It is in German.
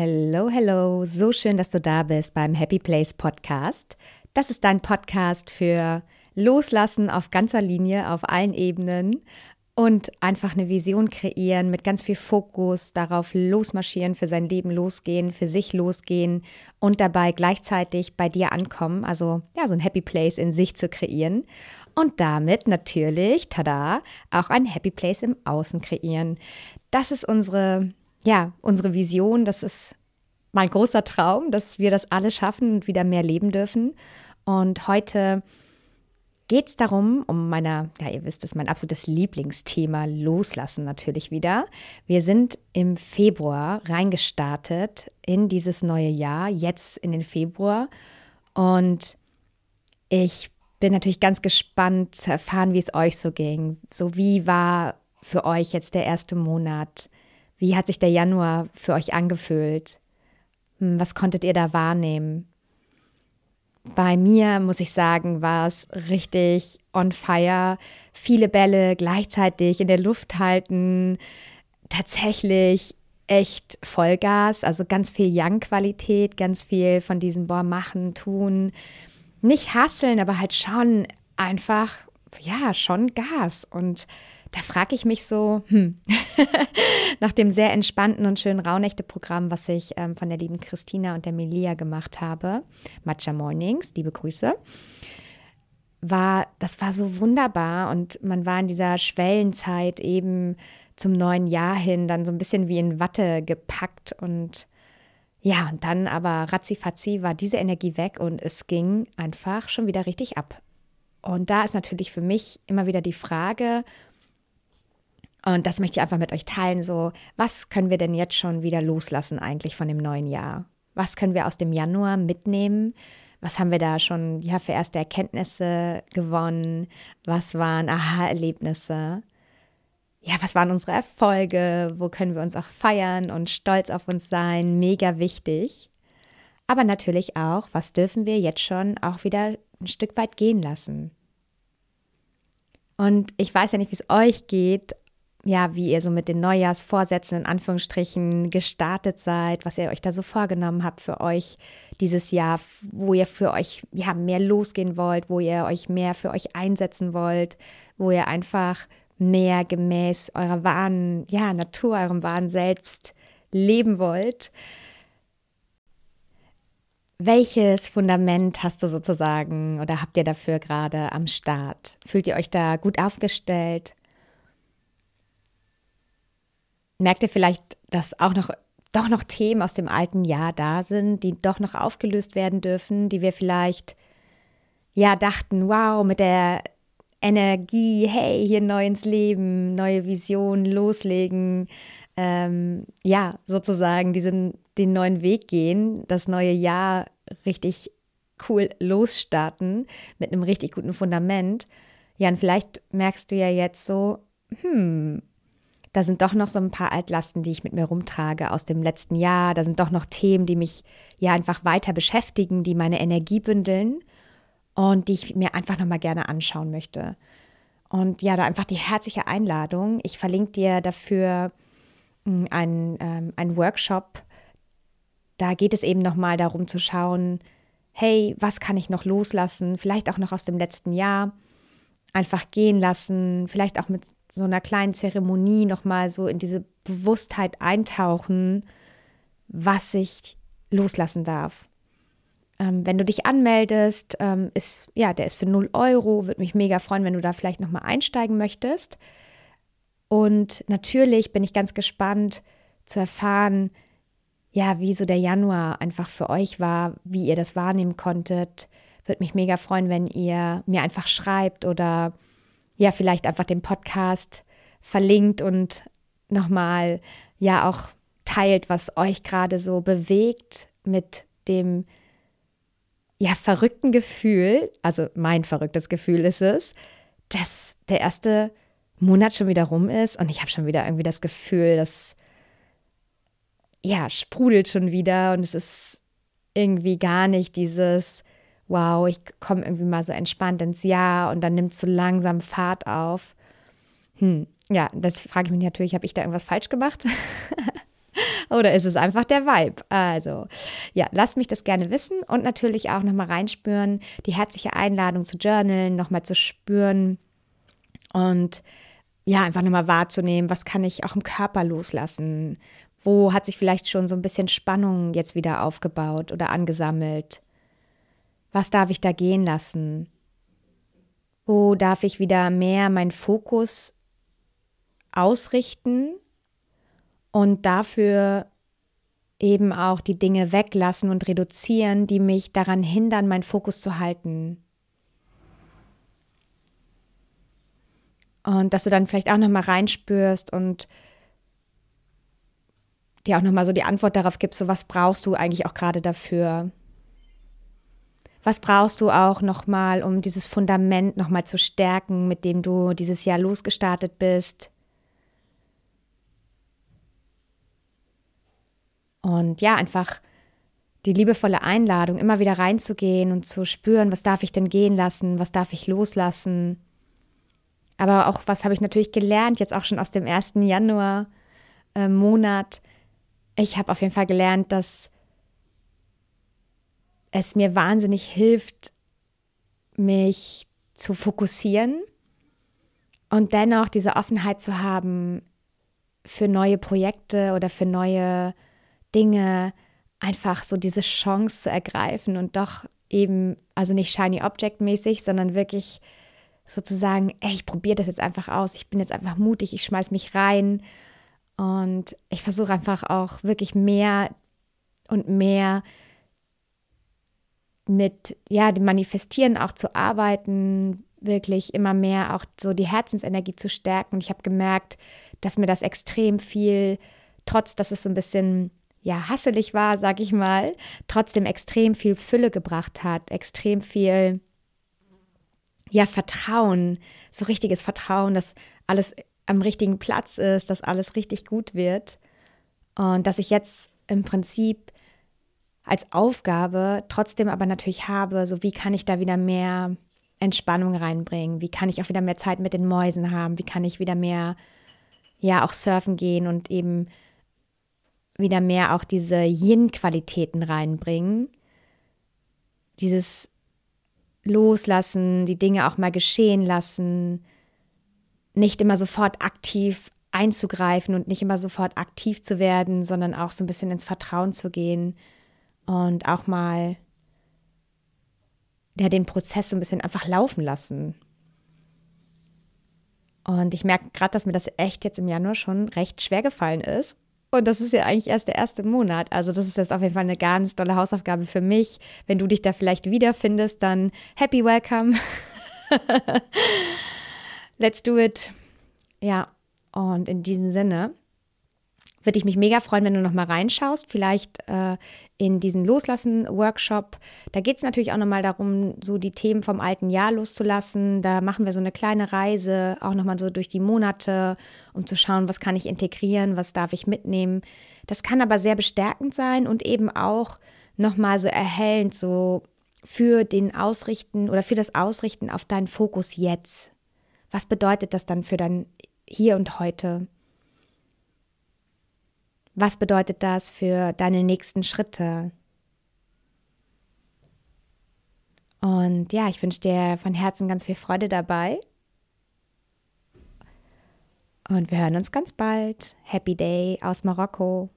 Hello, hello, so schön, dass du da bist beim Happy Place Podcast. Das ist dein Podcast für Loslassen auf ganzer Linie, auf allen Ebenen und einfach eine Vision kreieren mit ganz viel Fokus darauf losmarschieren, für sein Leben losgehen, für sich losgehen und dabei gleichzeitig bei dir ankommen, also ja, so ein Happy Place in sich zu kreieren und damit natürlich, tada, auch ein Happy Place im Außen kreieren. Das ist unsere ja, unsere Vision, das ist mein großer Traum, dass wir das alle schaffen und wieder mehr leben dürfen. Und heute geht es darum, um meiner, ja, ihr wisst es, mein absolutes Lieblingsthema, Loslassen natürlich wieder. Wir sind im Februar reingestartet in dieses neue Jahr, jetzt in den Februar. Und ich bin natürlich ganz gespannt zu erfahren, wie es euch so ging. So, wie war für euch jetzt der erste Monat? Wie hat sich der Januar für euch angefühlt? Hm, was konntet ihr da wahrnehmen? Bei mir, muss ich sagen, war es richtig on fire. Viele Bälle gleichzeitig in der Luft halten. Tatsächlich echt Vollgas, also ganz viel Young-Qualität, ganz viel von diesem Boah, machen, tun. Nicht hasseln, aber halt schon einfach, ja, schon Gas. Und da frage ich mich so, hm, nach dem sehr entspannten und schönen Rauhnächte-Programm, was ich ähm, von der lieben Christina und der Melia gemacht habe, Matcha Mornings, liebe Grüße, war, das war so wunderbar und man war in dieser Schwellenzeit eben zum neuen Jahr hin dann so ein bisschen wie in Watte gepackt und ja, und dann aber ratzifatzi war diese Energie weg und es ging einfach schon wieder richtig ab. Und da ist natürlich für mich immer wieder die Frage, und das möchte ich einfach mit euch teilen. So, was können wir denn jetzt schon wieder loslassen eigentlich von dem neuen Jahr? Was können wir aus dem Januar mitnehmen? Was haben wir da schon ja, für erste Erkenntnisse gewonnen? Was waren Aha-Erlebnisse? Ja, was waren unsere Erfolge? Wo können wir uns auch feiern und stolz auf uns sein? Mega wichtig. Aber natürlich auch, was dürfen wir jetzt schon auch wieder ein Stück weit gehen lassen? Und ich weiß ja nicht, wie es euch geht, ja, wie ihr so mit den Neujahrsvorsätzen in Anführungsstrichen gestartet seid, was ihr euch da so vorgenommen habt für euch dieses Jahr, wo ihr für euch ja mehr losgehen wollt, wo ihr euch mehr für euch einsetzen wollt, wo ihr einfach mehr gemäß eurer wahren, ja, Natur, eurem wahren Selbst leben wollt. Welches Fundament hast du sozusagen oder habt ihr dafür gerade am Start? Fühlt ihr euch da gut aufgestellt? Merkt ihr vielleicht, dass auch noch doch noch Themen aus dem alten Jahr da sind, die doch noch aufgelöst werden dürfen, die wir vielleicht ja dachten, wow, mit der Energie, hey, hier neu ins Leben, neue Vision, loslegen, ähm, ja, sozusagen diesen, den neuen Weg gehen, das neue Jahr richtig cool losstarten mit einem richtig guten Fundament. Ja, und vielleicht merkst du ja jetzt so, hm, da sind doch noch so ein paar Altlasten, die ich mit mir rumtrage aus dem letzten Jahr. Da sind doch noch Themen, die mich ja einfach weiter beschäftigen, die meine Energie bündeln und die ich mir einfach nochmal gerne anschauen möchte. Und ja, da einfach die herzliche Einladung. Ich verlinke dir dafür hm, einen, ähm, einen Workshop. Da geht es eben nochmal darum zu schauen, hey, was kann ich noch loslassen? Vielleicht auch noch aus dem letzten Jahr. Einfach gehen lassen, vielleicht auch mit so einer kleinen Zeremonie nochmal so in diese Bewusstheit eintauchen, was ich loslassen darf. Ähm, wenn du dich anmeldest, ähm, ist, ja, der ist für 0 Euro, würde mich mega freuen, wenn du da vielleicht nochmal einsteigen möchtest. Und natürlich bin ich ganz gespannt zu erfahren, ja, wie so der Januar einfach für euch war, wie ihr das wahrnehmen konntet. Würde mich mega freuen, wenn ihr mir einfach schreibt oder ja vielleicht einfach den Podcast verlinkt und nochmal ja auch teilt, was euch gerade so bewegt mit dem ja verrückten Gefühl, also mein verrücktes Gefühl ist es, dass der erste Monat schon wieder rum ist und ich habe schon wieder irgendwie das Gefühl, dass ja sprudelt schon wieder und es ist irgendwie gar nicht dieses wow, ich komme irgendwie mal so entspannt ins Jahr und dann nimmt es so langsam Fahrt auf. Hm, ja, das frage ich mich natürlich, habe ich da irgendwas falsch gemacht? Oder ist es einfach der Vibe? Also, ja, lasst mich das gerne wissen und natürlich auch nochmal reinspüren, die herzliche Einladung zu journalen, nochmal zu spüren und ja, einfach nochmal wahrzunehmen, was kann ich auch im Körper loslassen? Wo hat sich vielleicht schon so ein bisschen Spannung jetzt wieder aufgebaut oder angesammelt? Was darf ich da gehen lassen? Wo darf ich wieder mehr meinen Fokus ausrichten und dafür eben auch die Dinge weglassen und reduzieren, die mich daran hindern, meinen Fokus zu halten. Und dass du dann vielleicht auch nochmal reinspürst und dir auch nochmal so die Antwort darauf gibst, so was brauchst du eigentlich auch gerade dafür? Was brauchst du auch nochmal, um dieses Fundament nochmal zu stärken, mit dem du dieses Jahr losgestartet bist? Und ja, einfach die liebevolle Einladung, immer wieder reinzugehen und zu spüren, was darf ich denn gehen lassen, was darf ich loslassen. Aber auch, was habe ich natürlich gelernt, jetzt auch schon aus dem ersten Januar äh. Ich habe auf jeden Fall gelernt, dass es mir wahnsinnig hilft, mich zu fokussieren und dennoch diese Offenheit zu haben für neue Projekte oder für neue Dinge einfach so diese Chance zu ergreifen und doch eben, also nicht shiny object mäßig, sondern wirklich sozusagen, ey, ich probiere das jetzt einfach aus, ich bin jetzt einfach mutig, ich schmeiß mich rein und ich versuche einfach auch wirklich mehr und mehr mit ja, dem Manifestieren auch zu arbeiten, wirklich immer mehr auch so die Herzensenergie zu stärken. Und ich habe gemerkt, dass mir das extrem viel, trotz dass es so ein bisschen ja, hasselig war, sag ich mal, trotzdem extrem viel Fülle gebracht hat, extrem viel, ja, Vertrauen, so richtiges Vertrauen, dass alles am richtigen Platz ist, dass alles richtig gut wird und dass ich jetzt im Prinzip als Aufgabe trotzdem aber natürlich habe, so wie kann ich da wieder mehr Entspannung reinbringen, wie kann ich auch wieder mehr Zeit mit den Mäusen haben, wie kann ich wieder mehr, ja, auch surfen gehen und eben wieder mehr auch diese Yin-Qualitäten reinbringen. Dieses Loslassen, die Dinge auch mal geschehen lassen, nicht immer sofort aktiv einzugreifen und nicht immer sofort aktiv zu werden, sondern auch so ein bisschen ins Vertrauen zu gehen und auch mal ja, den Prozess so ein bisschen einfach laufen lassen. Und ich merke gerade, dass mir das echt jetzt im Januar schon recht schwer gefallen ist. Und das ist ja eigentlich erst der erste Monat. Also das ist jetzt auf jeden Fall eine ganz tolle Hausaufgabe für mich. Wenn du dich da vielleicht wiederfindest, dann happy welcome. Let's do it. Ja, und in diesem Sinne würde ich mich mega freuen, wenn du noch mal reinschaust, vielleicht äh, in diesen Loslassen-Workshop. Da geht es natürlich auch nochmal darum, so die Themen vom alten Jahr loszulassen. Da machen wir so eine kleine Reise, auch nochmal so durch die Monate, um zu schauen, was kann ich integrieren, was darf ich mitnehmen. Das kann aber sehr bestärkend sein und eben auch nochmal so erhellend, so für den Ausrichten oder für das Ausrichten auf deinen Fokus jetzt. Was bedeutet das dann für dein Hier und Heute? Was bedeutet das für deine nächsten Schritte? Und ja, ich wünsche dir von Herzen ganz viel Freude dabei. Und wir hören uns ganz bald. Happy Day aus Marokko.